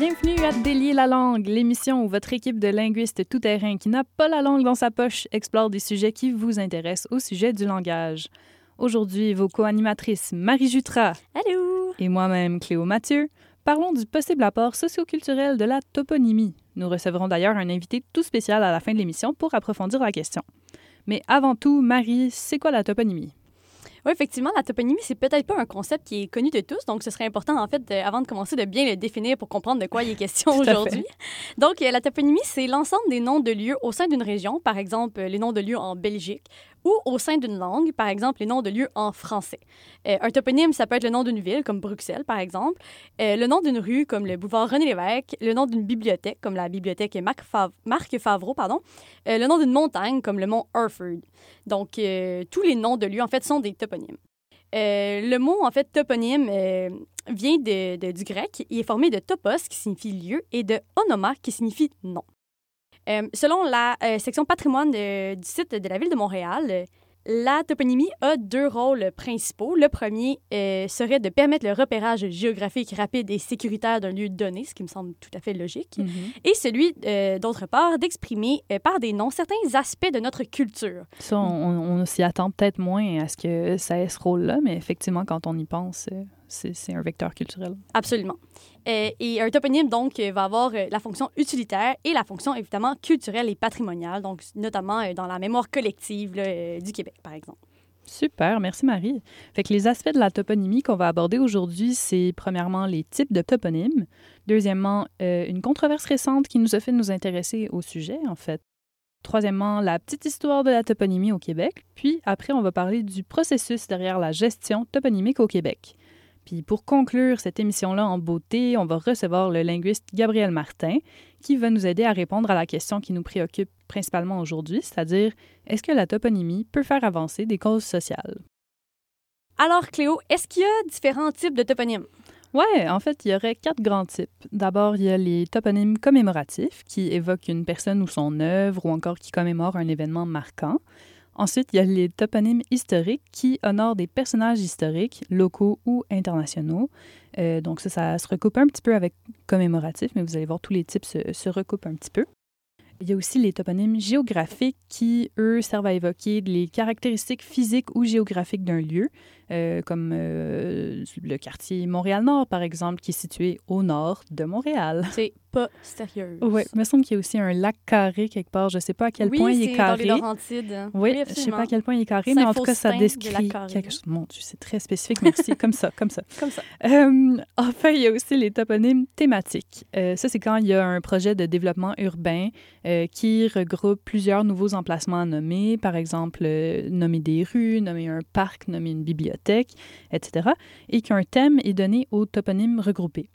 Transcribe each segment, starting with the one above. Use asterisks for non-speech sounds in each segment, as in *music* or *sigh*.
Bienvenue à Délier la langue, l'émission où votre équipe de linguistes tout-terrain qui n'a pas la langue dans sa poche explore des sujets qui vous intéressent au sujet du langage. Aujourd'hui, vos co-animatrices Marie Jutra Allô! et moi-même Cléo Mathieu parlons du possible apport socioculturel de la toponymie. Nous recevrons d'ailleurs un invité tout spécial à la fin de l'émission pour approfondir la question. Mais avant tout, Marie, c'est quoi la toponymie? Oui, effectivement, la toponymie, c'est peut-être pas un concept qui est connu de tous, donc ce serait important, en fait, de- avant de commencer, de bien le définir pour comprendre de quoi il est question *laughs* aujourd'hui. Donc, euh, la toponymie, c'est l'ensemble des noms de lieux au sein d'une région, par exemple, euh, les noms de lieux en Belgique, ou au sein d'une langue, par exemple, les noms de lieux en français. Euh, un toponyme, ça peut être le nom d'une ville, comme Bruxelles, par exemple, euh, le nom d'une rue, comme le boulevard René-Lévesque, le nom d'une bibliothèque, comme la bibliothèque Marc, Marc Favreau, pardon, euh, le nom d'une montagne, comme le mont Hereford. Donc, tous les noms de lieux, en fait, sont des toponymes. Le mot, en fait, toponyme vient du grec. Il est formé de topos, qui signifie lieu, et de onoma, qui signifie nom. Euh, selon la euh, section patrimoine de- du site de la ville de Montréal, euh, la toponymie a deux rôles principaux. Le premier euh, serait de permettre le repérage géographique rapide et sécuritaire d'un lieu donné, ce qui me semble tout à fait logique et celui, euh, d'autre part, d'exprimer euh, par des noms certains aspects de notre culture. Ça, on, on s'y attend peut-être moins à ce que ça ait ce rôle-là, mais effectivement, quand on y pense, euh, c'est un vecteur culturel. Absolument. Euh, et un toponyme, donc, euh, va avoir euh, la fonction utilitaire et la fonction, évidemment, culturelle et patrimoniale, donc notamment dans la mémoire collective du Québec, par exemple. Super, merci Marie. Fait que les aspects de la toponymie qu'on va aborder aujourd'hui, c'est premièrement les types de toponymes, deuxièmement une controverse récente qui nous a fait nous intéresser au sujet en fait. Troisièmement, la petite histoire de la toponymie au Québec. Puis après, on va parler du processus derrière la gestion toponymique au Québec. Puis pour conclure cette émission-là en beauté, on va recevoir le linguiste Gabriel Martin qui va nous aider à répondre à la question qui nous préoccupe principalement aujourd'hui, c'est-à-dire est-ce que la toponymie peut faire avancer des causes sociales? Alors, Cléo, est-ce qu'il y a différents types de toponymes? Ouais, en fait, il y aurait quatre grands types. D'abord, il y a les toponymes commémoratifs qui évoquent une personne ou son œuvre ou encore qui commémorent un événement marquant. Ensuite, il y a les toponymes historiques qui honorent des personnages historiques, locaux ou internationaux. Euh, donc ça, ça se recoupe un petit peu avec commémoratif, mais vous allez voir, tous les types se, se recoupent un petit peu. Il y a aussi les toponymes géographiques qui, eux, servent à évoquer les caractéristiques physiques ou géographiques d'un lieu, euh, comme euh, le quartier Montréal-Nord, par exemple, qui est situé au nord de Montréal. *laughs* C'est pas sérieux. Oui, il me semble qu'il y a aussi un lac carré quelque part. Je ne sais pas à quel oui, point il est c'est carré. dans les Laurentides. Oui, je ne sais pas à quel point il est carré, mais en tout cas, ça décrit quelque chose. Mon Dieu, c'est très spécifique. Merci. *laughs* comme ça, comme ça. Comme ça. Euh, enfin, il y a aussi les toponymes thématiques. Euh, ça, c'est quand il y a un projet de développement urbain euh, qui regroupe plusieurs nouveaux emplacements à nommer, par exemple, nommer des rues, nommer un parc, nommer une bibliothèque, etc., et qu'un thème est donné aux toponymes regroupés.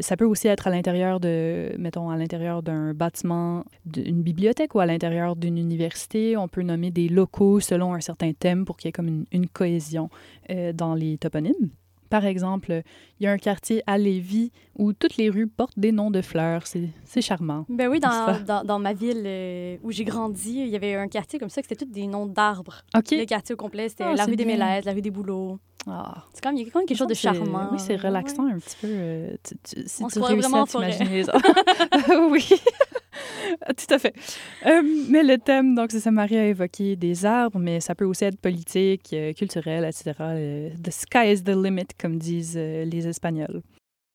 Ça peut aussi être à l'intérieur de, mettons, à l'intérieur d'un bâtiment, d'une bibliothèque ou à l'intérieur d'une université. On peut nommer des locaux selon un certain thème pour qu'il y ait comme une, cohésion euh, dans les toponymes. Par exemple, il y a un quartier à Lévis où toutes les rues portent des noms de fleurs. C'est charmant. Ben oui, dans, dans, dans ma ville euh, où j'ai grandi, il y avait un quartier comme ça que c'était tous des noms d'arbres. OK. Le quartier au complet, c'était Ah, la rue des. Mélèzes, la rue des Bouleaux. Ah. C'est comme, il y a quand même quelque chose de charmant. Oui, c'est Ouais. relaxant un petit peu. euh, tu- tu- si On se tu réussis vraiment à t'imaginer ça. *laughs* *laughs* oui, *laughs* tout à fait. Euh, mais le thème, donc, c'est ça, Marie a évoqué des arbres, mais ça peut aussi être politique, euh, culturel, etc. Euh, the sky is the limit, comme disent les Espagnols.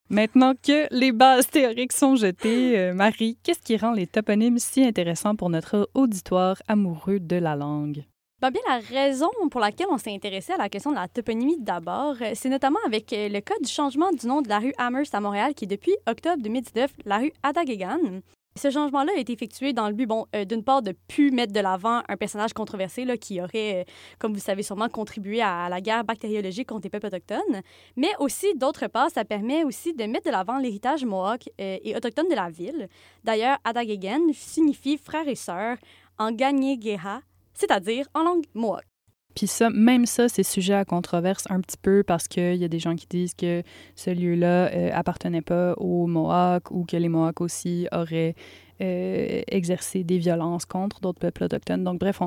Maintenant que les bases théoriques sont jetées, Marie, qu'est-ce qui rend les toponymes si intéressants pour notre auditoire amoureux de la langue? Ben bien, la raison pour laquelle on s'est intéressé à la question de la toponymie d'abord, c'est notamment avec le cas du changement du nom de la rue Amherst à Montréal, qui est depuis octobre 2019 la rue Adagegan. Ce changement-là a été effectué dans le but, bon, euh, d'une part, de plus mettre de l'avant un personnage controversé là, qui aurait, euh, comme vous savez sûrement, contribué à, la guerre bactériologique contre les peuples autochtones, mais aussi, d'autre part, ça permet aussi de mettre de l'avant l'héritage mohawk euh, et autochtone de la ville. D'ailleurs, Adagegan signifie frère et sœur en Gagné-Geha, c'est-à-dire en langue mohawk. Puis ça, même ça, c'est sujet à controverse un petit peu parce qu'il y a des gens qui disent que ce lieu-là euh, appartenait pas aux Mohawks ou que les Mohawks aussi auraient euh, exercer des violences contre d'autres peuples autochtones. Donc, bref,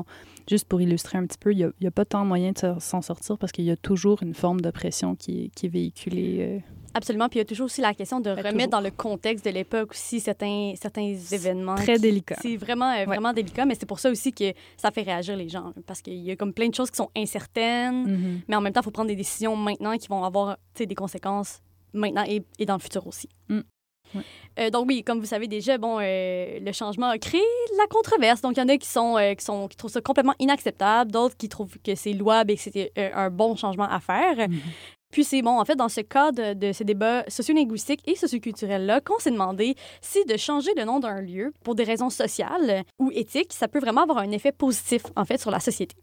juste pour illustrer un petit peu, il n'y a, pas tant moyen de s'en sortir parce qu'il y a toujours une forme d'oppression qui, qui, est véhiculée. Euh. Absolument. Puis il y a toujours aussi la question de ben, remettre dans le contexte de l'époque aussi certains, certains événements. Très délicat. C'est vraiment, euh, vraiment délicat, mais c'est pour ça aussi que ça fait réagir les gens. Parce qu'il y a comme plein de choses qui sont incertaines, mm-hmm. mais en même temps, il faut prendre des décisions maintenant qui vont avoir des conséquences maintenant et, et, dans le futur aussi. Mm. Euh, donc oui, comme vous savez déjà, bon, euh, le changement a créé la controverse. Donc il y en a qui sont, euh, qui sont qui trouvent ça complètement inacceptable, d'autres qui trouvent que c'est louable et que c'était un bon changement à faire. Mm-hmm. Puis c'est bon, en fait, dans ce cadre de ces débats sociolinguistiques et socioculturels-là, qu'on s'est demandé si de changer le nom d'un lieu pour des raisons sociales ou éthiques, ça peut vraiment avoir un effet positif, en fait, sur la société.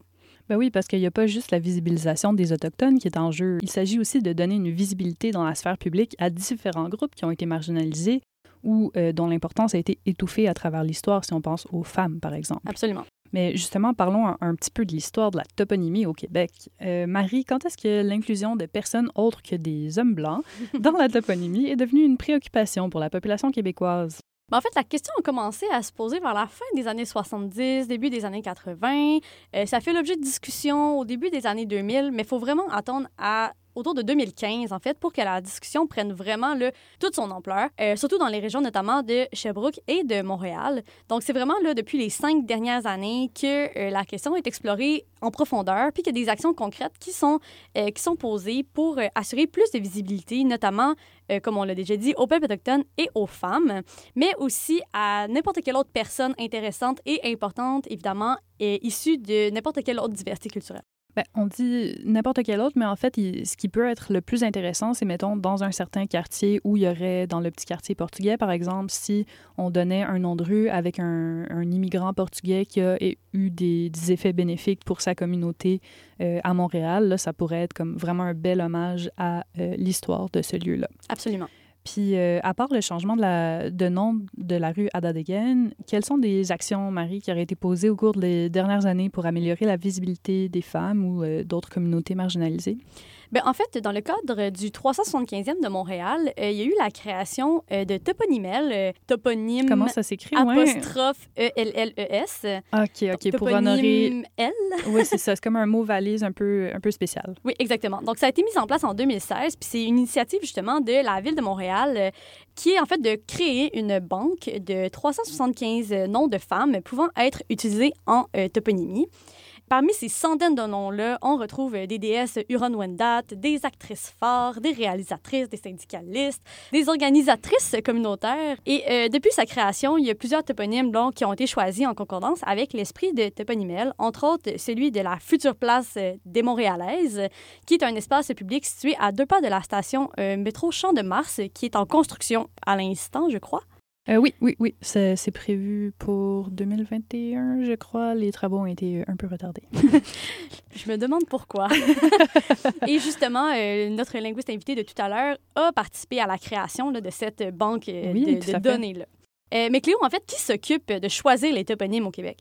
Ben oui, parce qu'il n'y a pas juste la visibilisation des Autochtones qui est en jeu. Il s'agit aussi de donner une visibilité dans la sphère publique à différents groupes qui ont été marginalisés ou euh, dont l'importance a été étouffée à travers l'histoire, si on pense aux femmes, par exemple. Absolument. Mais justement, parlons un, petit peu de l'histoire de la toponymie au Québec. Euh, Marie, quand est-ce que l'inclusion de personnes autres que des hommes blancs *laughs* dans la toponymie est devenue une préoccupation pour la population québécoise? Ben, en fait, la question a commencé à se poser vers la fin des années 70, début des années 80. Euh, ça fait l'objet de discussions au début des années 2000, mais il faut vraiment attendre à autour de 2015, en fait, pour que la discussion prenne vraiment le, toute son ampleur, euh, surtout dans les régions notamment de Sherbrooke et de Montréal. Donc, c'est vraiment là, depuis les cinq dernières années que euh, la question est explorée en profondeur, puis qu'il y a des actions concrètes qui sont, euh, qui sont posées pour assurer plus de visibilité, notamment, comme on l'a déjà dit, aux peuples autochtones et aux femmes, mais aussi à n'importe quelle autre personne intéressante et importante, évidemment, issue de n'importe quelle autre diversité culturelle. Ben, on dit n'importe quel autre, mais en fait, ce qui peut être le plus intéressant, c'est, mettons, dans un certain quartier où il y aurait, dans le petit quartier portugais, par exemple, si on donnait un nom de rue avec un, immigrant portugais qui a eu des, effets bénéfiques pour sa communauté euh, à Montréal, ça pourrait être comme vraiment un bel hommage à euh, l'histoire de ce lieu-là. Absolument. Puis, euh, à part le changement de, nom de la rue Adadegen, quelles sont des actions, Marie, qui auraient été posées au cours des dernières années pour améliorer la visibilité des femmes ou euh, d'autres communautés marginalisées? Bien, en fait, dans le cadre du 375e de Montréal, euh, il y a eu la création euh, de toponymel, euh, toponyme Comment ça s'écrit? apostrophe E-L-L-E-S. OK, OK, pour honorer... L. oui, c'est ça. C'est comme un mot valise un peu, un peu spécial. Oui, exactement. Donc, ça a été mis en place en 2016, puis c'est une initiative, justement, de la Ville de Montréal qui est en fait de créer une banque de 375 noms de femmes pouvant être utilisés en toponymie. Parmi ces centaines de noms-là, on retrouve des déesses Huron-Wendat, des actrices phares, des réalisatrices, des syndicalistes, des organisatrices communautaires. Et euh, depuis sa création, il y a plusieurs toponymes donc, qui ont été choisis en concordance avec l'esprit de toponymel, entre autres celui de la future place des Montréalaises, qui est un espace public situé à deux pas de la station euh, métro Champ de Mars, qui est en construction à l'instant, je crois. Euh, oui, oui, oui. C'est prévu pour 2021, je crois. Les travaux ont été un peu retardés. *laughs* je me demande pourquoi. *laughs* Et justement, euh, notre linguiste invité de tout à l'heure a participé à la création de cette banque euh, de, données-là. mais Cléo, en fait, qui s'occupe de choisir les toponymes au Québec?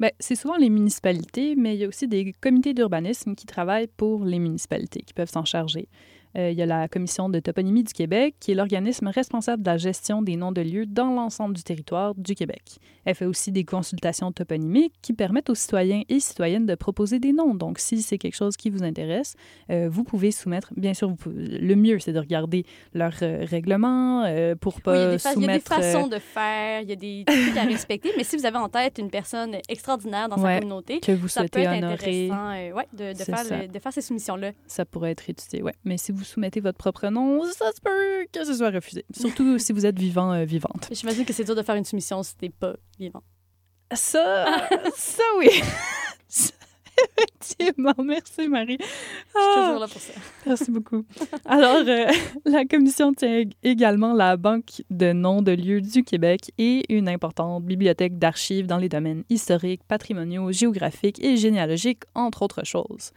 Bien, c'est souvent les municipalités, mais il y a aussi des comités d'urbanisme qui travaillent pour les municipalités, qui peuvent s'en charger. Euh, il y a la Commission de toponymie du Québec, qui est l'organisme responsable de la gestion des noms de lieux dans l'ensemble du territoire du Québec. Elle fait aussi des consultations toponymiques qui permettent aux citoyens et citoyennes de proposer des noms. Donc, si c'est quelque chose qui vous intéresse, euh, vous pouvez soumettre. Bien sûr, le mieux, c'est de regarder leur euh, règlement pour pas oui, il y a des soumettre. Il y a des façons de faire, il y a des trucs à respecter. mais si vous avez en tête une personne extraordinaire dans sa communauté, que vous ça peut être honorer, intéressant ouais, de, de, faire de, faire ces soumissions-là. Ça pourrait être étudié, oui. Mais si vous soumettez votre propre nom, ça se peut que ce soit refusé. Surtout *laughs* si vous êtes vivant, euh, vivante. J'imagine que c'est dur de faire une soumission si t'es pas vivant. Ça, ça oui. *laughs* Effectivement, merci Marie. Je suis toujours là pour ça. Merci beaucoup. Alors, euh, la commission tient également la Banque de noms de lieux du Québec et une importante bibliothèque d'archives dans les domaines historiques, patrimoniaux, géographiques et généalogiques, entre autres choses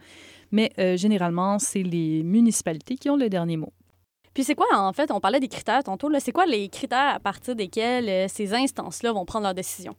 mais euh, généralement, c'est les municipalités qui ont le dernier mot. Puis c'est quoi, en fait, on parlait des critères tantôt, c'est quoi les critères à partir desquels euh, ces instances-là vont prendre leurs décisions?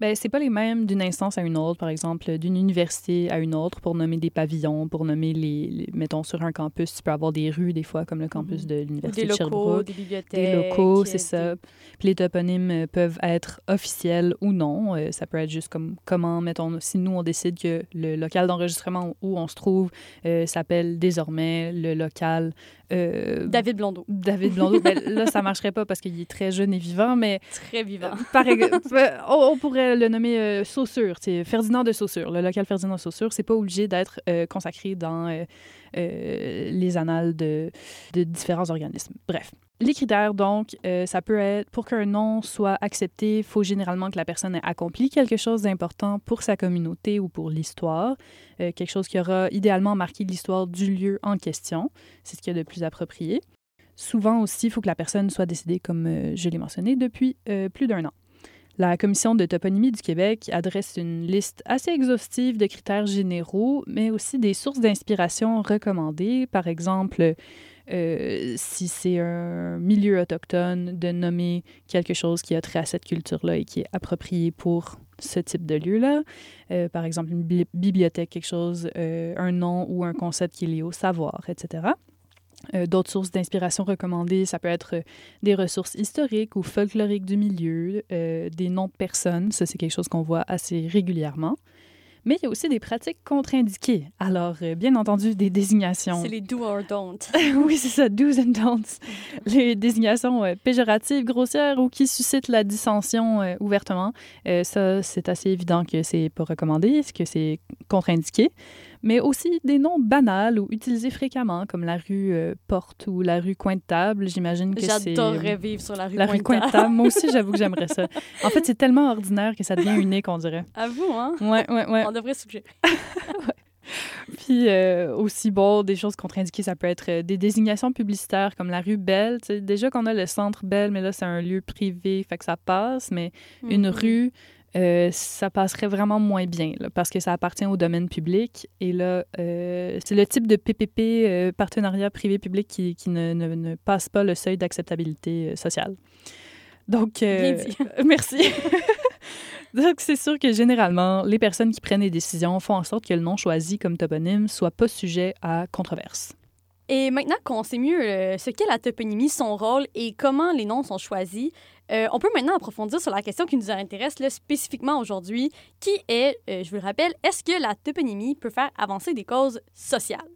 Ben, c'est pas les mêmes d'une instance à une autre, par exemple, d'une université à une autre, pour nommer des pavillons, pour nommer les, mettons, sur un campus, tu peux avoir des rues, des fois, comme le campus Mhm. de l'université Des de locaux, Sherbrooke. des bibliothèques. Des locaux, c'est des- ça. Puis les toponymes euh, peuvent être officiels ou non. Euh, ça peut être juste comme comment, mettons, si nous, on décide que le local d'enregistrement où on se trouve euh, s'appelle désormais le local euh, David Blondeau, David Blondeau. ben, *laughs* là, ça marcherait pas parce qu'il est très jeune et vivant, mais très vivant. par exemple, *laughs* on, on le nommer euh, Saussure, c'est Ferdinand de Saussure. Le local Ferdinand de Saussure, c'est pas obligé d'être euh, consacré dans euh, les annales de, de différents organismes. Bref. Les critères, donc, ça peut être pour qu'un nom soit accepté, il faut généralement que la personne ait accompli quelque chose d'important pour sa communauté ou pour l'histoire, quelque chose qui aura idéalement marqué l'histoire du lieu en question. C'est ce qu'il y a de plus approprié. Souvent aussi, il faut que la personne soit décédée, comme je l'ai mentionné, depuis plus d'un an. La Commission de toponymie du Québec adresse une liste assez exhaustive de critères généraux, mais aussi des sources d'inspiration recommandées. Par exemple, euh, si c'est un milieu autochtone, de nommer quelque chose qui a trait à cette culture-là et qui est approprié pour ce type de lieu-là. Euh, par exemple, une bibli- bibliothèque, quelque chose, euh, un nom ou un concept qui est lié au savoir, etc. Euh, D'autres sources d'inspiration recommandées, ça peut être euh, des ressources historiques ou folkloriques du milieu, euh, des noms de personnes, ça c'est quelque chose qu'on voit assez régulièrement. Mais il y a aussi des pratiques contre-indiquées. Alors, euh, bien entendu, des désignations. C'est les do or don't. *laughs* oui, c'est ça, do's and don'ts. *laughs* Les désignations euh, péjoratives, grossières ou qui suscitent la dissension euh, ouvertement, ça, c'est assez évident que c'est pas recommandé, que c'est contre-indiqué. Mais aussi des noms banals ou utilisés fréquemment, comme la rue euh, Porte ou la rue Coin de Table. J'imagine que c'est... J'adorerais vivre sur la rue La rue Coin de. Table. Moi aussi, j'avoue que *laughs* j'aimerais ça. En fait, c'est tellement ordinaire que ça devient unique, on dirait. *laughs* À vous, hein? Ouais, ouais, ouais. On devrait suggérer. *laughs* Puis euh, aussi, bon, des choses contre-indiquées, ça peut être euh, des désignations publicitaires comme la rue Belle. Déjà qu'on a le centre Belle, mais là, c'est un lieu privé, fait que ça passe. Mais une Mhm. rue, euh, ça passerait vraiment moins bien là, parce que ça appartient au domaine public. Et là, euh, c'est le type de PPP, euh, partenariat privé-public, qui, qui ne, ne- ne passe pas le seuil d'acceptabilité sociale. Donc, Bien dit. *laughs* merci. *laughs* Donc, c'est sûr que généralement, les personnes qui prennent les décisions font en sorte que le nom choisi comme toponyme soit pas sujet à controverse. Et maintenant qu'on sait mieux ce qu'est la toponymie, son rôle et comment les noms sont choisis, euh, on peut maintenant approfondir sur la question qui nous intéresse là, spécifiquement aujourd'hui, qui est, euh, je vous le rappelle, est-ce que la toponymie peut faire avancer des causes sociales?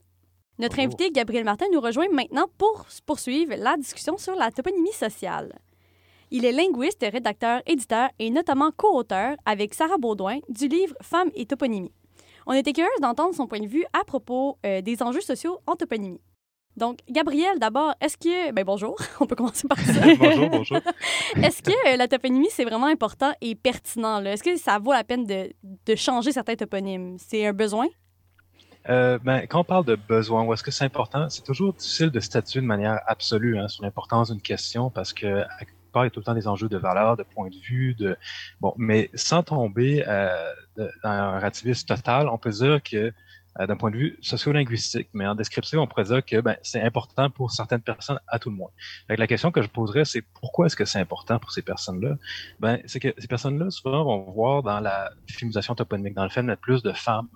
Notre Oh. invité Gabriel Martin nous rejoint maintenant pour poursuivre la discussion sur la toponymie sociale. Il est linguiste, rédacteur, éditeur et notamment co-auteur avec Sarah Baudouin du livre Femmes et toponymie. On était curieuse d'entendre son point de vue à propos euh, des enjeux sociaux en toponymie. Donc, Gabriel, d'abord, est-ce que... Ben bonjour, *laughs* on peut commencer par ça. *laughs* bonjour, bonjour. Est-ce que euh, la toponymie, c'est vraiment important et pertinent? là? Est-ce que ça vaut la peine de, de changer certains toponymes? C'est un besoin? Euh, ben, quand on parle de besoin, ou est-ce que c'est important, c'est toujours difficile de statuer de manière absolue hein, sur l'importance d'une question parce que part, il y a tout le temps des enjeux de valeur, de point de vue, de bon, mais sans tomber euh, dans un relativisme total, on peut dire que d'un point de vue sociolinguistique, mais en description, on pourrait dire que ben, c'est important pour certaines personnes à tout le moins. Que la question que je poserais, c'est pourquoi est-ce que c'est important pour ces personnes-là? Ben, c'est que ces personnes-là, souvent, vont voir dans la féminisation toponymique, dans le fait de mettre plus de femmes,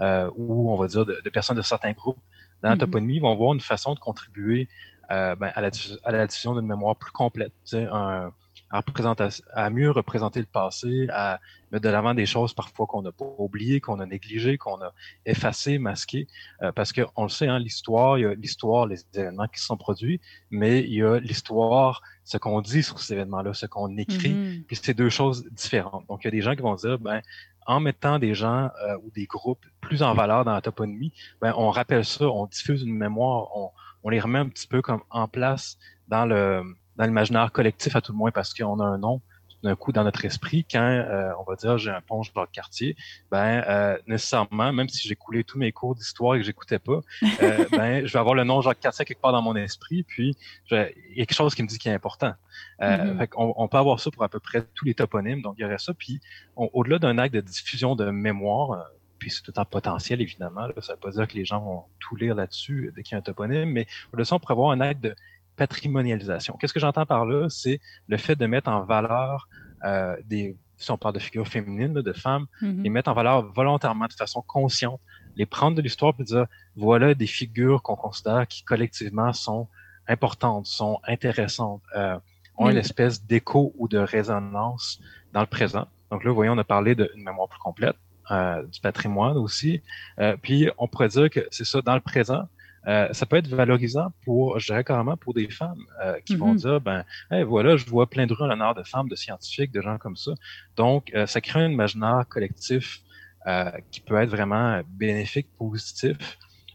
euh, ou on va dire de, de personnes de certains groupes dans la Mhm. toponymie, vont voir une façon de contribuer euh, ben, à, la, à la diffusion d'une mémoire plus complète, tu sais, un- à, mieux représenter le passé, à mettre de l'avant des choses parfois qu'on n'a pas oubliées, qu'on a négligées, qu'on a effacées, masquées, euh, parce qu'on le sait, hein, l'histoire, il y a l'histoire, les événements qui se sont produits, mais il y a l'histoire, ce qu'on dit sur ces événements-là, ce qu'on écrit, Mhm. puis c'est deux choses différentes. Donc, il y a des gens qui vont dire, ben, en mettant des gens euh, ou des groupes plus en valeur dans la toponymie, ben, on rappelle ça, on diffuse une mémoire, on, on les remet un petit peu comme en place dans le dans l'imaginaire collectif à tout le moins parce qu'on a un nom d'un coup dans notre esprit quand euh, on va dire j'ai un pont dans le quartier ben euh, nécessairement même si j'ai coulé tous mes cours d'histoire et que j'écoutais pas *laughs* euh, ben je vais avoir le nom Jacques Cartier quelque part dans mon esprit puis je il y a quelque chose qui me dit qu'il est important euh, Mhm. fait qu'on- on peut avoir ça pour à peu près tous les toponymes donc il y aurait ça puis on- au-delà d'un acte de diffusion de mémoire euh, puis c'est tout en potentiel évidemment là, ça veut pas dire que les gens vont tout lire là-dessus dès qu'il y a un toponyme mais au-delà de ça on pourrait avoir un acte de patrimonialisation. Qu'est-ce que j'entends par là? C'est le fait de mettre en valeur euh, des, si on parle de figures féminines, de femmes, Mhm. les mettre en valeur volontairement, de façon consciente, les prendre de l'histoire et dire voilà des figures qu'on considère qui collectivement sont importantes, sont intéressantes, euh, ont une espèce d'écho ou de résonance dans le présent. Donc là, vous voyez, on a parlé d'une mémoire plus complète, euh, du patrimoine aussi. Euh, puis on pourrait dire que c'est ça, dans le présent, euh, ça peut être valorisant pour, je dirais carrément, pour des femmes euh, qui vont Mhm. dire, ben, hey, voilà, je vois plein de rues en l'honneur de femmes, de scientifiques, de gens comme ça. Donc, euh, ça crée un imaginaire collectif euh, qui peut être vraiment bénéfique, positif.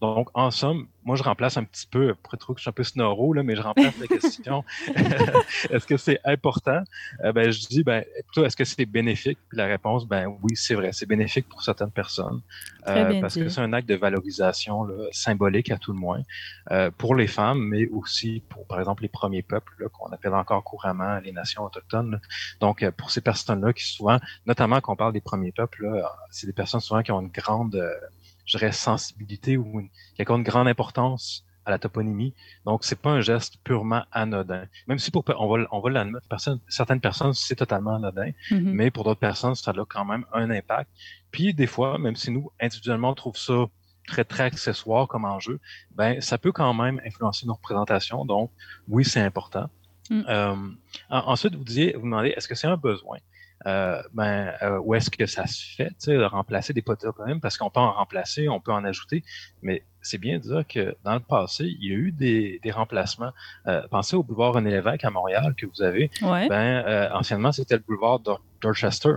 Donc, en somme, moi, je remplace un petit peu, pour être que je suis un peu snoro, là, mais je remplace la question. *laughs* *laughs* est-ce que c'est important? Euh, ben, je dis, ben, plutôt, est-ce que c'est bénéfique? Puis la réponse, ben oui, c'est vrai, c'est bénéfique pour certaines personnes. Bien parce dit. que c'est un acte de valorisation là, symbolique à tout le moins, euh, pour les femmes, mais aussi pour, par exemple, les premiers peuples, là, qu'on appelle encore couramment les nations autochtones. là. Donc, euh, pour ces personnes-là qui souvent, notamment quand on parle des premiers peuples, là, c'est des personnes souvent qui ont une grande, euh, je dirais, sensibilité ou une, qui une grande importance à la toponymie. Donc, c'est pas un geste purement anodin. Même si pour, on va, on va l'admettre, certaines personnes, c'est totalement anodin, Mhm. mais pour d'autres personnes, ça a quand même un impact. Puis, des fois, même si nous, individuellement, on trouve ça très, très accessoire comme enjeu, ben, ça peut quand même influencer nos représentations. Donc, oui, c'est important. Mm. Euh, en- ensuite, vous disiez, vous demandez, est-ce que c'est un besoin? Euh, ben, euh, où est-ce que ça se fait, tu sais, de remplacer des toponymes, parce qu'on peut en remplacer, on peut en ajouter, mais c'est bien de dire que dans le passé, il y a eu des, des remplacements. Euh, pensez au boulevard René Lévesque à Montréal que vous avez. Ouais. Ben, euh, anciennement, c'était le boulevard Dor- Dorchester.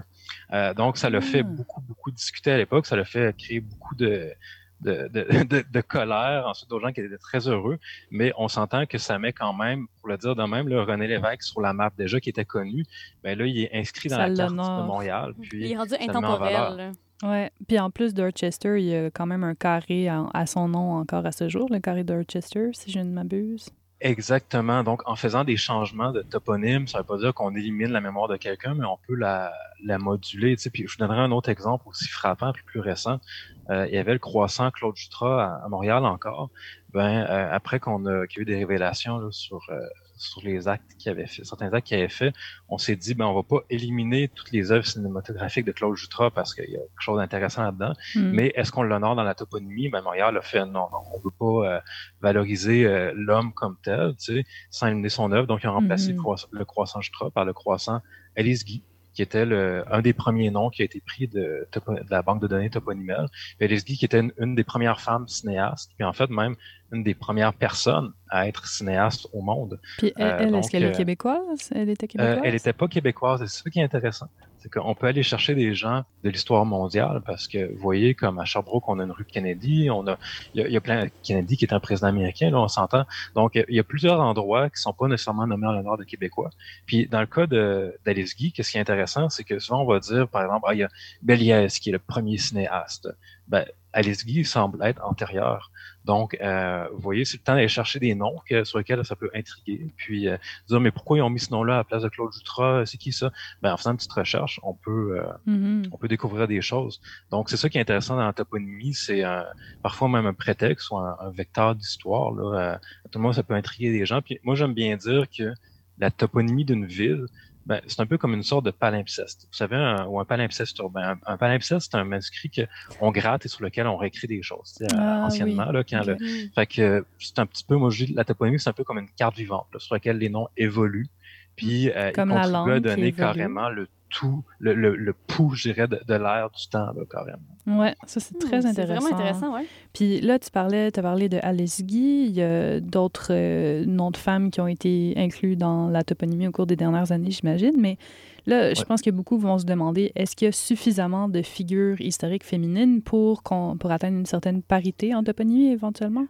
Euh, donc, ça l'a fait Ah. beaucoup, beaucoup discuter à l'époque. Ça l'a fait créer beaucoup de, de, de, de, de colère, ensuite d'autres gens qui étaient très heureux. Mais on s'entend que ça met quand même, pour le dire de même, le René Lévesque sur la map déjà qui était connu. Ben là, il est inscrit dans Ça la carte de. Montréal. Il Puis, est rendu intemporel. Ouais. Puis en plus, Dorchester, il y a quand même un carré à, à son nom encore à ce jour, le carré Dorchester, si je ne m'abuse. Exactement. Donc, en faisant des changements de toponyme, ça ne veut pas dire qu'on élimine la mémoire de quelqu'un, mais on peut la, la moduler. Tu sais. Puis, je vous donnerai un autre exemple aussi frappant, puis plus récent. Euh, il y avait le croissant Claude Jutras à, à Montréal encore. Ben, euh, après qu'on a, qu'il y a eu des révélations là, sur, euh, sur les actes qu'il avait fait, certains actes qu'il avait fait, on s'est dit, ben, on va pas éliminer toutes les œuvres cinématographiques de Claude Jutras parce qu'il y a quelque chose d'intéressant là-dedans. Hmm. Mais est-ce qu'on l'honore dans la toponymie? Ben, Montréal a fait non, non, on veut pas euh, valoriser euh, l'homme comme tel, tu sais, sans éliminer son œuvre. Donc, ils ont remplacé Mhm. le, croissant, le croissant Jutra par le croissant Alice Guy, qui était le, un des premiers noms qui a été pris de, la banque de données toponymelle. Puis Alice Guy, qui était une, une des premières femmes cinéastes, puis en fait, même une des premières personnes à être cinéaste au monde. Puis elle, Euh, elle, est-ce qu'elle est euh, québécoise? Elle était Euh, québécoise? elle n'était pas québécoise, c'est ça qui est intéressant. C'est qu'on peut aller chercher des gens de l'histoire mondiale parce que, vous voyez, comme à Sherbrooke, on a une rue Kennedy, on a, il y a, il y a plein, Kennedy qui est un président américain, là, on s'entend. Donc, il y a plusieurs endroits qui sont pas nécessairement nommés en l'honneur de Québécois. Puis, dans le cas de, d'Alice Guy, qu'est-ce qui est intéressant, c'est que souvent, on va dire, par exemple, ah, il y a Béliès qui est le premier cinéaste. Ben, Alice Guy semble être antérieur. Donc, euh, vous voyez, c'est le temps d'aller chercher des noms que- sur lesquels ça peut intriguer. Puis, euh, dire, mais pourquoi ils ont mis ce nom-là à la place de Claude Jutras? C'est qui ça? Ben, en faisant une petite recherche, on peut, euh, Mhm. on peut découvrir des choses. Donc, c'est ça qui est intéressant dans la toponymie, c'est euh, parfois même un prétexte ou un, un vecteur d'histoire. Là, euh, à tout le monde, ça peut intriguer des gens. Puis moi, j'aime bien dire que la toponymie d'une ville, ben, c'est un peu comme une sorte de palimpseste. Vous savez, un, ou un palimpseste urbain. Un, un palimpseste, c'est un manuscrit qu'on gratte et sur lequel on réécrit des choses. Tu sais, Ah, anciennement, là, quand le, fait que euh, c'est un petit peu, moi je dis, la toponymie, c'est un peu comme une carte vivante là, sur laquelle les noms évoluent. Puis euh, Comme à qui donner carrément le tout, le, le, le pouls, je dirais, de, de l'air du temps, là, carrément. Ouais, ça c'est très Hmm, intéressant. C'est vraiment intéressant, oui. Puis là, tu parlais, as parlé de Alice Guy. Il y a d'autres euh, noms de femmes qui ont été inclus dans la toponymie au cours des dernières années, j'imagine. Mais là, je pense que beaucoup vont se demander est-ce qu'il y a suffisamment de figures historiques féminines pour, qu'on, pour atteindre une certaine parité en toponymie éventuellement?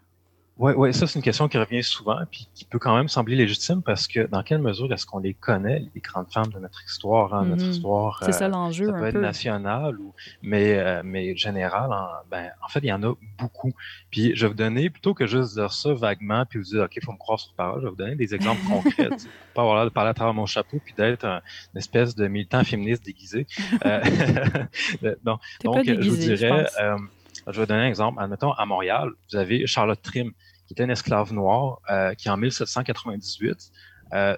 Oui, ouais, ça c'est une question qui revient souvent, puis qui peut quand même sembler légitime parce que dans quelle mesure est-ce qu'on les connaît, les grandes femmes de notre histoire, hein, notre Mhm. histoire C'est euh, ça l'enjeu ça peut un être peu. national, ou, mais, euh, mais général, en, ben, en fait, il y en a beaucoup. Puis je vais vous donner, plutôt que juste dire ça vaguement, puis vous dire, OK, il faut me croire sur parole, je vais vous donner des exemples *laughs* concrets. pas avoir l'air de parler à travers mon chapeau, puis d'être un- une espèce de militant féministe déguisé. Euh, *laughs* donc, T'es donc, pas je vous je dirais, euh, je vais donner un exemple. Admettons, à Montréal, vous avez Charlotte Trim, qui était une esclave noire, euh, qui en 1798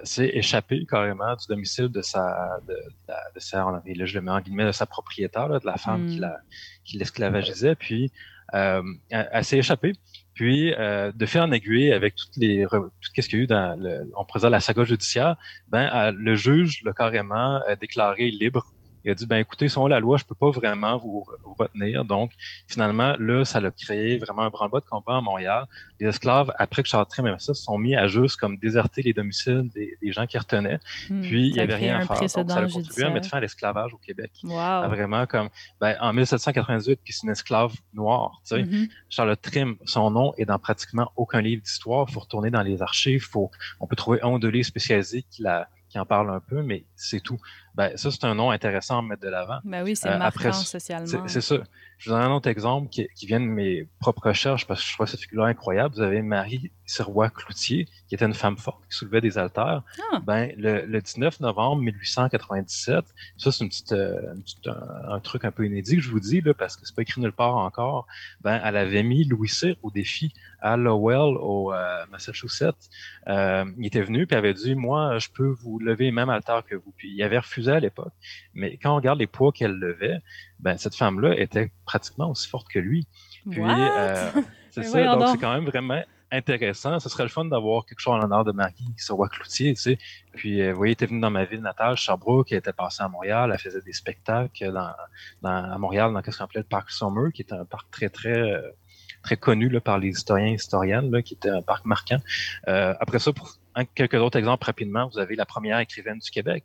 s'est échappé carrément du domicile de sa, de, de, sa, là, je le mets en guillemets, de sa propriétaire, de la femme qui, hmm. qui l'esclavagisait, puis elle, elle s'est échappée. Puis, euh, de faire en aiguille, avec toutes les, tout ce qu'il y a eu dans, le, on présente la saga judiciaire, ben, le juge l'a carrément euh, déclaré libre il a dit, ben écoutez, selon la loi, je peux pas vraiment vous, retenir. Donc, finalement, là, ça a créé vraiment un branle-bas de combat à Montréal. Les esclaves, après que Charles même ça, se sont mis à juste comme déserter les domiciles des, gens qui retenaient. Hmm. Puis, il n'y avait rien à faire. Donc, ça a contribué à mettre fin à l'esclavage au Québec. Wow. Vraiment comme, ben, en 1798, puis c'est une esclave noire, tu sais. Mm-hmm. Charlotte Trim, son nom est dans pratiquement aucun livre d'histoire. Il faut retourner dans les archives. Faut, on peut trouver un ou deux livres spécialisés qui la, qui en parle un peu, mais c'est tout. Ben, ça, c'est un nom intéressant à mettre de l'avant. Ben oui, c'est euh, marquant socialement. C'est ça. Je vous donne un autre exemple qui, qui, vient de mes propres recherches parce que je trouve cette figure incroyable. Vous avez Marie Sirois-Cloutier, qui était une femme forte, qui soulevait des haltères. Ah. Ben, le, le, 19 novembre 1897, ça, c'est une petite, euh, un, truc un peu inédit que je vous dis, là, parce que c'est pas écrit nulle part encore. Ben, elle avait mis Louis Cyr au défi à Lowell, au euh, Massachusetts. Euh, il était venu puis avait dit, moi, je peux vous lever même haltère que vous. Puis il avait refusé à l'époque. Mais quand on regarde les poids qu'elle levait, ben, cette femme-là était pratiquement aussi forte que lui. Puis, euh, *laughs* c'est ça, donc c'est quand même vraiment intéressant. Ce serait le fun d'avoir quelque chose en l'honneur de Marie qui roi Cloutier, tu sais. Puis, euh, vous voyez, elle était venue dans ma ville natale, Sherbrooke, elle était passée à Montréal, elle faisait des spectacles dans, dans à Montréal, dans ce qu'on appelait le parc Summer, qui est un parc très, très, euh, très connu là, par les historiens et historiennes, là, qui était un parc marquant. Euh, après ça, pour quelques autres exemples rapidement, vous avez la première écrivaine du Québec,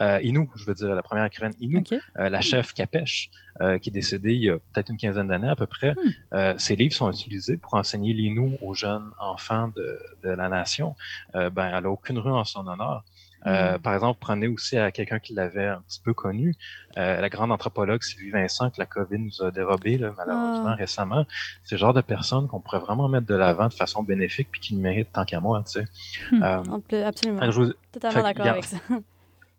euh, Inou, je veux dire, la première écrivaine Inou, euh, la chef Capèche, euh, qui est décédée il y a peut-être une quinzaine d'années à peu près. Hmm. Euh, ses livres sont utilisés pour enseigner l'Inou aux jeunes enfants de, de la nation. ben, elle n'a aucune rue en son honneur. Euh, hmm. Par exemple, prenez aussi à quelqu'un qui l'avait un petit peu connu, euh, la grande anthropologue Sylvie Vincent, que la COVID nous a dérobé là, malheureusement ah. récemment. C'est le genre de personne qu'on pourrait vraiment mettre de l'avant de façon bénéfique puis qui mérite tant qu'à moi. Tu sais. Hmm. Euh, Absolument. Je Totalement d'accord avec ça.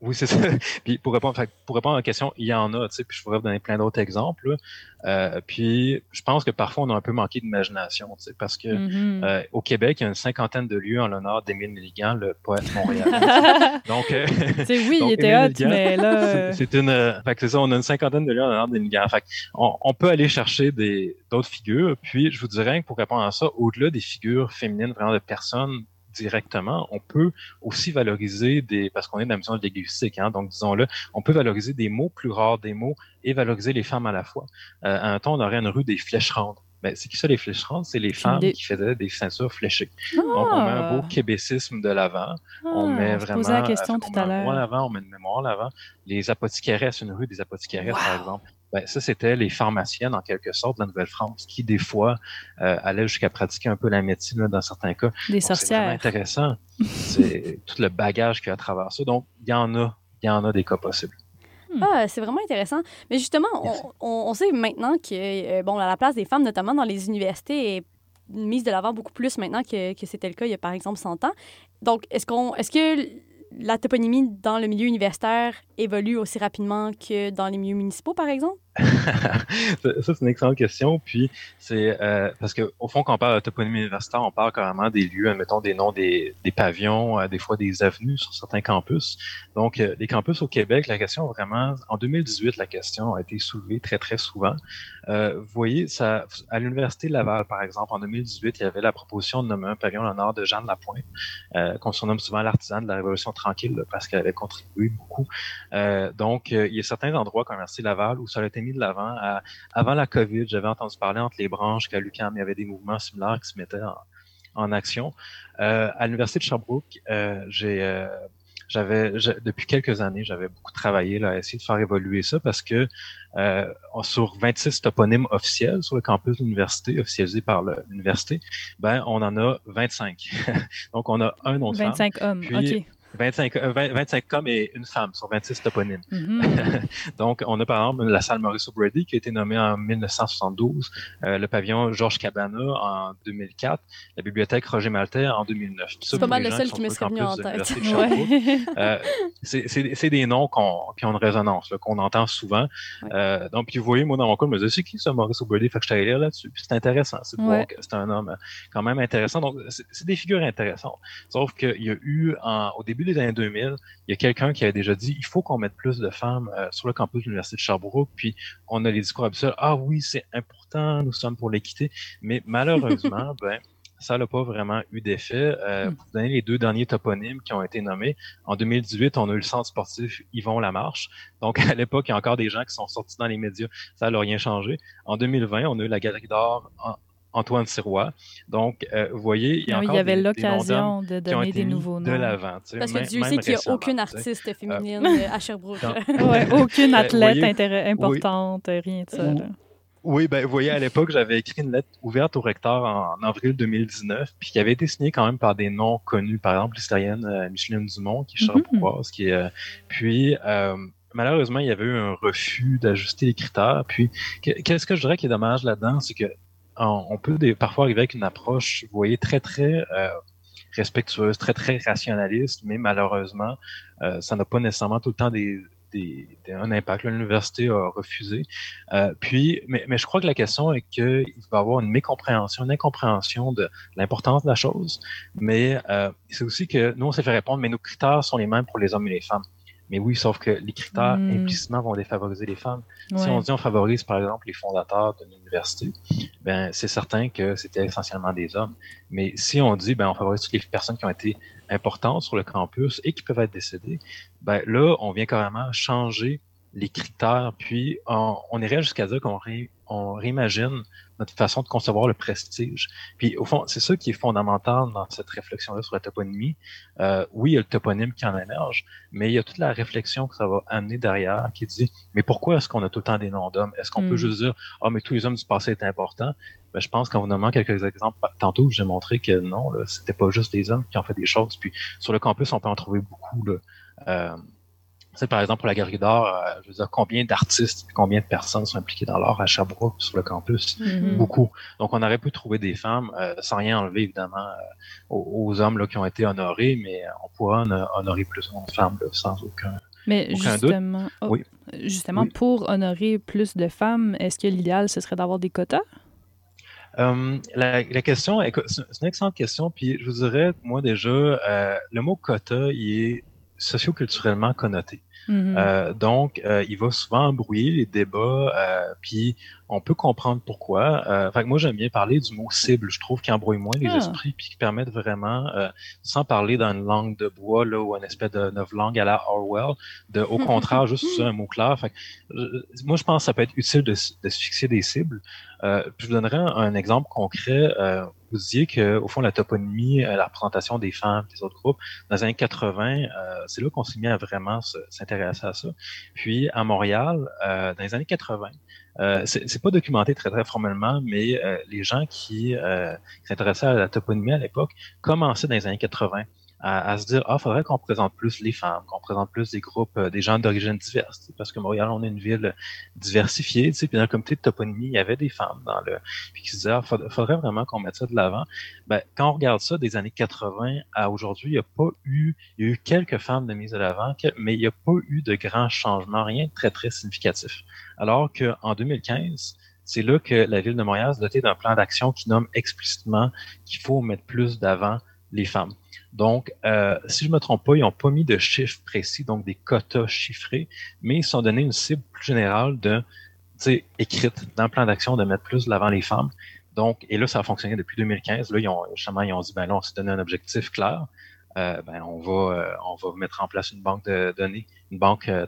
Oui, c'est ça. *laughs* puis pour répondre, pour répondre à la question, il y en a, tu sais, puis je pourrais vous donner plein d'autres exemples. Euh, puis je pense que parfois on a un peu manqué d'imagination, tu sais, parce que mm-hmm. euh, au Québec, il y a une cinquantaine de lieux en l'honneur d'Émile Milligan, le poète montréalais. *laughs* donc, euh, oui, *laughs* il était hot, mais là. C'est une, fait c'est ça, on a une cinquantaine de lieux en l'honneur d'Émile Milligan. Fait on, on, peut aller chercher des d'autres figures. Puis je vous dirais que pour répondre à ça, au-delà des figures féminines, vraiment de personnes directement, on peut aussi valoriser des, parce qu'on est dans la mission de linguistique, hein, donc disons-le, on peut valoriser des mots plus rares, des mots, et valoriser les femmes à la fois. Euh, à un temps, on aurait une rue des flèches rondes. Ben, c'est qui ça, les flèches rondes? C'est les femmes qui faisaient des ceintures fléchées. Donc, on met un beau ah! québécisme de l'avant. on ah, met vraiment... la question tout à l'heure. On met une mémoire l'avant. Les apothicaires, une rue des apothicaires, par exemple. Ben, ça, c'était les pharmaciennes, en quelque sorte, de la Nouvelle-France, qui, des fois, euh, allaient jusqu'à pratiquer un peu la médecine, dans certains cas. Des sorcières. C'est intéressant. c'est *laughs* tout le bagage qu'il y a à travers ça. Donc, il y en a, il y en a des cas possibles. Hmm. Ah, c'est vraiment intéressant. Mais justement, on, sait maintenant que, euh, bon, la place des femmes, notamment dans les universités, est mise de l'avant beaucoup plus maintenant que, que c'était le cas il y a, par exemple, 100 ans. Donc, est-ce qu'on, est-ce que la toponymie dans le milieu universitaire évolue aussi rapidement que dans les milieux municipaux, par exemple? *laughs* ça, c'est une excellente question. Puis, c'est euh, parce qu'au fond, quand on parle de toponymie universitaire, on parle carrément des lieux, admettons des noms des, pavillons, euh, des fois des avenues sur certains campus. Donc, euh, les campus au Québec, la question vraiment, en 2018, la question a été soulevée très, très souvent. Vous voyez, à l'Université Laval, par exemple, en 2018, il y avait la proposition de nommer un pavillon en l'honneur de Jeanne Lapointe, qu'on surnomme souvent l'artisan de la Révolution tranquille, parce qu'elle avait contribué beaucoup. Euh, donc, il y a certains endroits comme l'Université Laval où ça a été mis de l'avant. Avant la COVID, j'avais entendu parler entre les branches qu'à l'UQAM, il y avait des mouvements similaires qui se mettaient en, en action. à l'Université de Sherbrooke, j'ai j'avais depuis quelques années, j'avais beaucoup travaillé là, à essayer de faire évoluer ça parce que euh, sur 26 toponymes officiels sur le campus de l'université, officialisés par l'université, ben on en a 25. *laughs* Donc on a un nom de 25 hommes, OK. 25, 25 hommes et une femme sur 26 toponymes. Mm-hmm. *laughs* Donc, on a par exemple la salle Maurice O'Brady qui a été nommée en 1972, euh, le pavillon Georges Cabana en 2004, la bibliothèque Roger Maltais en 2009. C'est pas mal le seul qui m'est revenu en tête. euh, c'est des noms qui ont une résonance, qu'on entend souvent. Euh, donc, puis vous voyez, moi, dans mon cas, je me disais, c'est qui ça, Maurice O'Brady? Fait que je suis allé lire là-dessus. C'est intéressant. C'est un homme euh, quand même intéressant. Donc, c'est des figures intéressantes. Sauf qu'il y a eu, en, au début des années 2000, il y a quelqu'un qui avait déjà dit, il faut qu'on mette plus de femmes euh, sur le campus de l'Université de Sherbrooke. Puis on a les discours habituels, ah oui, c'est important, nous sommes pour l'équité. Mais malheureusement, *laughs* ben, ça n'a pas vraiment eu d'effet. Euh, hmm. Pour donner les deux derniers toponymes qui ont été nommés, en 2018, on a eu le centre sportif Yvon Lamarche. Donc, à l'époque, il y a encore des gens qui sont sortis dans les médias. Ça n'a rien changé. En 2020, on a eu la Galerie d'art Antoine Sirois. Donc, euh, vous voyez, il y a encore Il y avait l'occasion de donner des nouveaux noms. De l'avant. Parce que Dieu sait qu'il n'y a aucune artiste féminine euh, *laughs* à Sherbrooke. *laughs* ouais, aucune athlète importante, rien de ça. Oui, ben, vous voyez, à l'époque, j'avais écrit une lettre ouverte au recteur en, avril 2019, puis qui avait été signée quand même par des noms connus, par exemple l'historienne euh, Micheline Dumont, qui est mm qui est... Euh, puis, euh, malheureusement, il y avait eu un refus d'ajuster les critères. Puis, qu'est-ce que je dirais qui est dommage là-dedans, c'est que on, peut parfois arriver avec une approche, vous voyez, très, très respectueuse, très, très rationaliste, mais malheureusement, ça n'a pas nécessairement tout le temps des, un impact. L'université a refusé. Euh, puis, mais, mais, je crois que la question est qu'il va y avoir une mécompréhension, une incompréhension de l'importance de la chose. Mais euh, c'est aussi que nous, on s'est fait répondre, mais nos critères sont les mêmes pour les hommes et les femmes. Mais oui, sauf que les critères hmm. implicitement vont défavoriser les femmes. Si on dit on favorise par exemple les fondateurs de l'université, ben c'est certain que c'était essentiellement des hommes. Mais si on dit ben on favorise toutes les personnes qui ont été importantes sur le campus et qui peuvent être décédées, ben là on vient carrément changer les critères, puis on, on irait jusqu'à dire qu'on on réimagine notre façon de concevoir le prestige. Puis au fond, c'est ça qui est fondamental dans cette réflexion-là sur la toponymie. Euh, oui, il y a le toponyme qui en émerge, mais il y a toute la réflexion que ça va amener derrière qui dit, mais pourquoi est-ce qu'on a tout le temps des noms d'hommes? Est-ce qu'on peut hmm. juste dire, ah, oh, mais tous les hommes du passé étaient importants? Ben, je pense qu'en vous nommant quelques exemples, tantôt, j'ai montré que non, c'était pas juste les hommes qui ont fait des choses. Puis sur le campus, on peut en trouver beaucoup. Là. Euh, sais, par exemple, pour la Galerie d'art, euh, je veux dire, combien d'artistes, combien de personnes sont impliquées dans l'art à Sherbrooke, sur le campus? Mm-hmm. Beaucoup. Donc, on aurait pu trouver des femmes, euh, sans rien enlever, évidemment, euh, aux, hommes là, qui ont été honorés, mais on pourra honorer plus de femmes sans aucun, mais justement, oh, oui. justement pour honorer plus de femmes, est-ce que l'idéal, ce serait d'avoir des quotas? la, la, question, c'est une excellente question. Puis je vous dirais, moi déjà, le mot quota, il est socioculturellement connoté. Mm-hmm. Euh, donc, euh, il va souvent embrouiller les débats, euh, puis on peut comprendre pourquoi. Euh, fait moi, j'aime bien parler du mot cible. Je trouve qu'il embrouille moins les ah. esprits, puis qui permettent vraiment, sans parler dans une langue de bois là, ou une espèce de langue à la Orwell, de, au *laughs* contraire, juste un mot clair. Fait moi, je pense que ça peut être utile de, de se fixer des cibles. je vous donnerai un, exemple concret vous disiez qu'au fond, la toponymie, la représentation des femmes, des autres groupes, dans les années 80, euh, c'est là qu'on s'est mis à vraiment s'intéresser à ça. Puis à Montréal, euh, dans les années 80, euh, c'est pas documenté très très formellement, mais euh, les gens qui s'intéressaient à la toponymie à l'époque commençaient dans les années 80 à, se dire ah faudrait qu'on présente plus les femmes, qu'on présente plus des groupes, euh, des gens d'origine diverse, parce que Montréal on est une ville diversifiée, tu sais, puis dans le comité de toponymie il y avait des femmes dans le, puis qui se disaient ah, faudrait, vraiment qu'on mette ça de l'avant. Ben quand on regarde ça des années 80 à aujourd'hui, il n'y a pas eu, il y a eu quelques femmes de mise de l'avant, mais il n'y a pas eu de grands changements, rien de très très significatif. Alors qu'en 2015 c'est là que la ville de Montréal s'est dotée d'un plan d'action qui nomme explicitement qu'il faut mettre plus d'avant les femmes. Donc, euh, si je me trompe pas, ils n'ont pas mis de chiffres précis, donc des quotas chiffrés, mais ils sont donné une cible plus générale de, écrite dans le plan d'action de mettre plus l'avant les femmes. Donc, et là, ça a fonctionné depuis 2015. Là, ils ont, justement, ils ont dit, ben là, on s'est donné un objectif clair. Euh, ben, on va, euh, on va mettre en place une banque de données, une banque euh,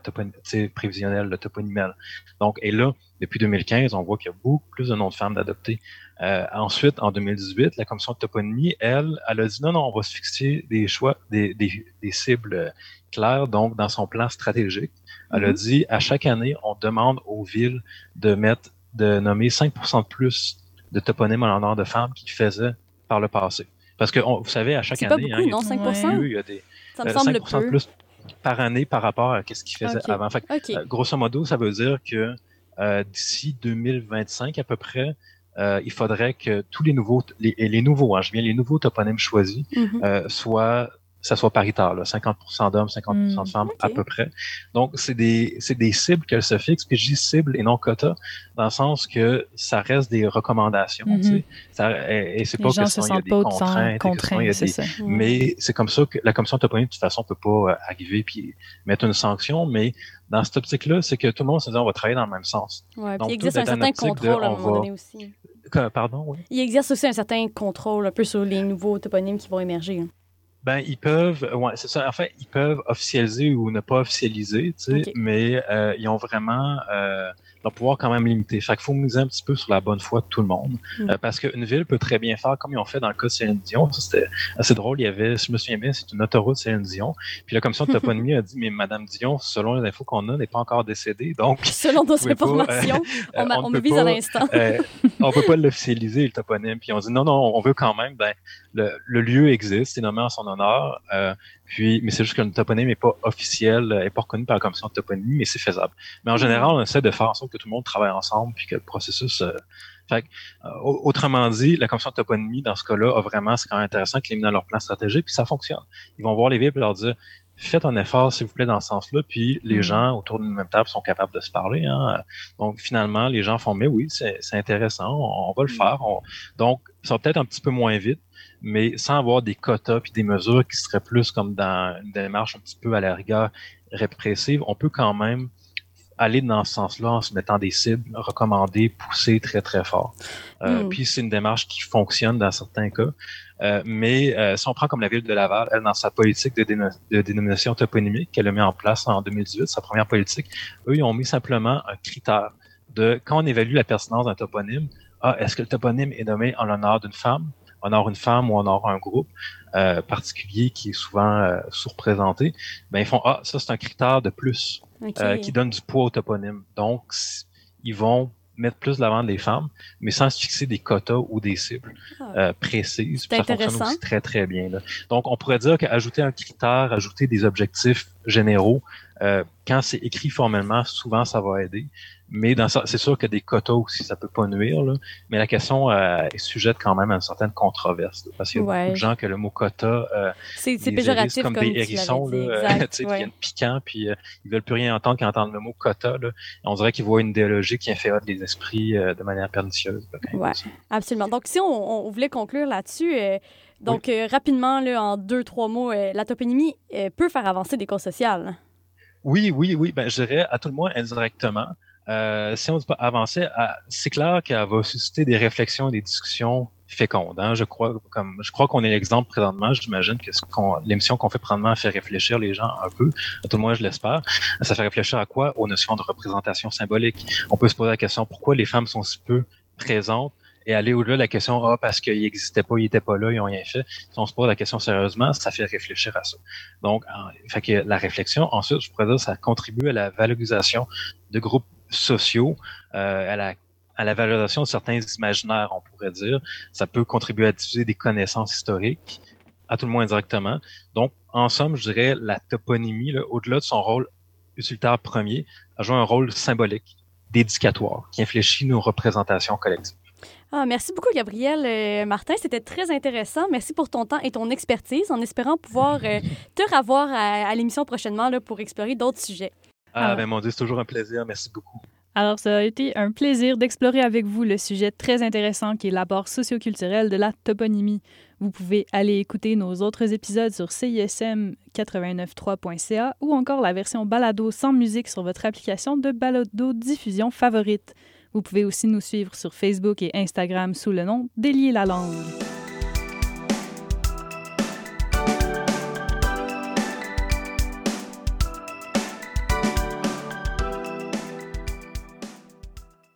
prévisionnelle de toponymelle. Donc, et là, depuis 2015, on voit qu'il y a beaucoup plus de noms de femmes d'adopter. Euh, ensuite, en 2018, la commission de toponymie, elle, elle a dit non, non, on va se fixer des choix, des, des, des cibles claires, donc dans son plan stratégique. Elle a mm-hmm. dit à chaque année, on demande aux villes de mettre, de nommer 5% de plus de toponymes en l'honneur de femmes qu'ils faisaient par le passé. Parce que vous savez, à chaque C'est année, pas beaucoup, hein, non, 5 il y a des Ça me euh, semble 5% de peu. plus par année par rapport à ce qu'ils faisaient Ok. avant. Fait que, euh, grosso modo, ça veut dire que euh, d'ici 2025 à peu près, euh, il faudrait que tous les nouveaux, les, les nouveaux, hein, je viens les nouveaux toponymes choisis, Mhm. euh, soient ça soit paritaire, là, 50% d'hommes, 50% de Mm, femmes à peu près. Donc, c'est des, cibles qu'elle se fixe, puis je dis cible et non quota, dans le sens que ça reste des recommandations, Mhm. tu sais. Ça, et, et c'est pas que se sinon, il y a des contraintes, il y a des, ça. Mais c'est comme ça que la commission toponyme, de toute façon, peut pas euh, arriver puis mettre une sanction, mais dans cette optique-là, c'est que tout le monde se dit on va travailler dans le même sens. Ouais, Donc, puis il existe un certain de, contrôle à un on moment va- donné aussi. Pardon, oui. Il exerce aussi un certain contrôle un peu sur les nouveaux toponymes qui vont émerger. hein. Ben, ils peuvent, ouais, c'est ça. En fait, ils peuvent officialiser ou ne pas officialiser, tu sais, mais euh, ils ont vraiment euh, leur pouvoir quand même limité. Fait qu'il faut miser un petit peu sur la bonne foi de tout le monde, Mm. Euh, parce qu'une ville peut très bien faire comme ils ont fait dans le cas de Céline Dion. C'était assez drôle. Il y avait, je me souviens bien, c'est une autoroute Céline Dion. Puis la commission de toponymie a dit, mais Madame Dion, selon les infos qu'on a, n'est pas encore décédée, donc Selon nos pas, euh, informations, on, euh, on ne me vise à pas- l'instant. euh, on peut pas l'officialiser le toponyme. Puis on dit non, non, on veut quand même. Ben, le, le lieu existe, c'est nommé en son honneur. Puis, mais c'est juste que le toponyme n'est pas officiel, n'est pas reconnu par la commission de toponymie, mais c'est faisable. Mais en général, on essaie de faire en sorte que tout le monde travaille ensemble, puis que le processus. euh, fait que, euh, au- autrement dit, la commission de toponymie dans ce cas-là a vraiment, c'est quand même intéressant qu'ils dans leur plan stratégique, puis ça fonctionne. Ils vont voir les villes et leur dire faites un effort, s'il vous plaît, dans ce sens-là, puis les Mm. gens autour d'une même table sont capables de se parler. Hein. Donc, finalement, les gens font, mais oui, c'est c'est intéressant, on, on va le Mm. faire. On- Donc, ça va peut-être un petit peu moins vite, mais sans avoir des quotas puis des mesures qui seraient plus comme dans une démarche un petit peu à la rigueur répressive, on peut quand même aller dans ce sens-là en se mettant des cibles recommandées, poussées très, très fort. Euh, Mm. Puis c'est une démarche qui fonctionne dans certains cas. Euh, mais euh, si on prend comme la ville de Laval, elle, dans sa politique de, déno- de dénomination toponymique qu'elle a mis en place en 2018, sa première politique, eux, ils ont mis simplement un critère de quand on évalue la pertinence d'un toponyme, ah, est-ce que le toponyme est nommé en l'honneur d'une femme, en honneur une femme ou en honneur un groupe euh, particulier qui est souvent euh, sous-représenté, ben ils font ah, ça c'est un critère de plus euh, qui donne du poids au toponyme. Donc, ils vont mettre plus de l'avant les femmes, mais sans se fixer des quotas ou des cibles Ah. euh, précises. Puis Ça fonctionne aussi très, très bien. là. Donc, on pourrait dire qu'ajouter un critère, ajouter des objectifs généraux, euh, quand c'est écrit formellement, souvent, ça va aider. Mais dans ça, c'est sûr que des quotas aussi, ça peut pas nuire. Là. Mais la question euh, est sujette quand même à une certaine controverse. là, parce qu'il y a Ouais. beaucoup de gens que le mot quota euh, C'est péjoratif comme, comme, des hérissons, là, euh, Exact, *laughs* ouais. deviennent piquants, puis euh, ils veulent plus rien entendre ils entendent le mot quota. Là. On dirait qu'ils voient une idéologie qui inféode les esprits euh, de manière pernicieuse. là, ils Ouais. Absolument. Donc, si on, on voulait conclure là-dessus, donc euh, rapidement, là, en deux, trois mots, euh, la toponymie euh, peut faire avancer des causes sociales. Oui, oui, oui. Ben, je dirais à tout le moins indirectement. Euh, si on ne dit pas avancer, c'est clair qu'elle va susciter des réflexions et des discussions fécondes. Hein. Je crois comme je crois qu'on est l'exemple présentement. J'imagine que qu'on- l'émission qu'on fait présentement fait réfléchir les gens un peu. À tout le moins, je l'espère. Ça fait réfléchir à quoi? Aux notions de représentation symbolique. On peut se poser la question pourquoi les femmes sont si peu présentes? Et aller au-delà de la question ah parce qu'ils n'existaient pas, ils n'étaient pas là, ils ont rien fait. Si on se pose la question sérieusement, ça fait réfléchir à ça. Donc, fait que la réflexion, ensuite, je pourrais dire, ça contribue à la valorisation de groupes sociaux, euh, à la à la valorisation de certains imaginaires, on pourrait dire. Ça peut contribuer à diffuser des connaissances historiques, à tout le moins indirectement. Donc, en somme, je dirais, la toponymie, là, au-delà de son rôle utilitaire premier, a joué un rôle symbolique, d'éducatoire, qui infléchit nos représentations collectives. Ah, merci beaucoup, Gabriel. Euh, Martin, c'était très intéressant. Merci pour ton temps et ton expertise, en espérant pouvoir euh, te revoir à, à l'émission prochainement là, pour explorer d'autres sujets. Ah, Ah. ben mon Dieu, c'est toujours un plaisir. Merci beaucoup. Alors, ça a été un plaisir d'explorer avec vous le sujet très intéressant qui est l'apport socioculturel de la toponymie. Vous pouvez aller écouter nos autres épisodes sur CISM 893.ca ou encore la version balado sans musique sur votre application de balado diffusion favorite. Vous pouvez aussi nous suivre sur Facebook et Instagram sous le nom Délier la langue.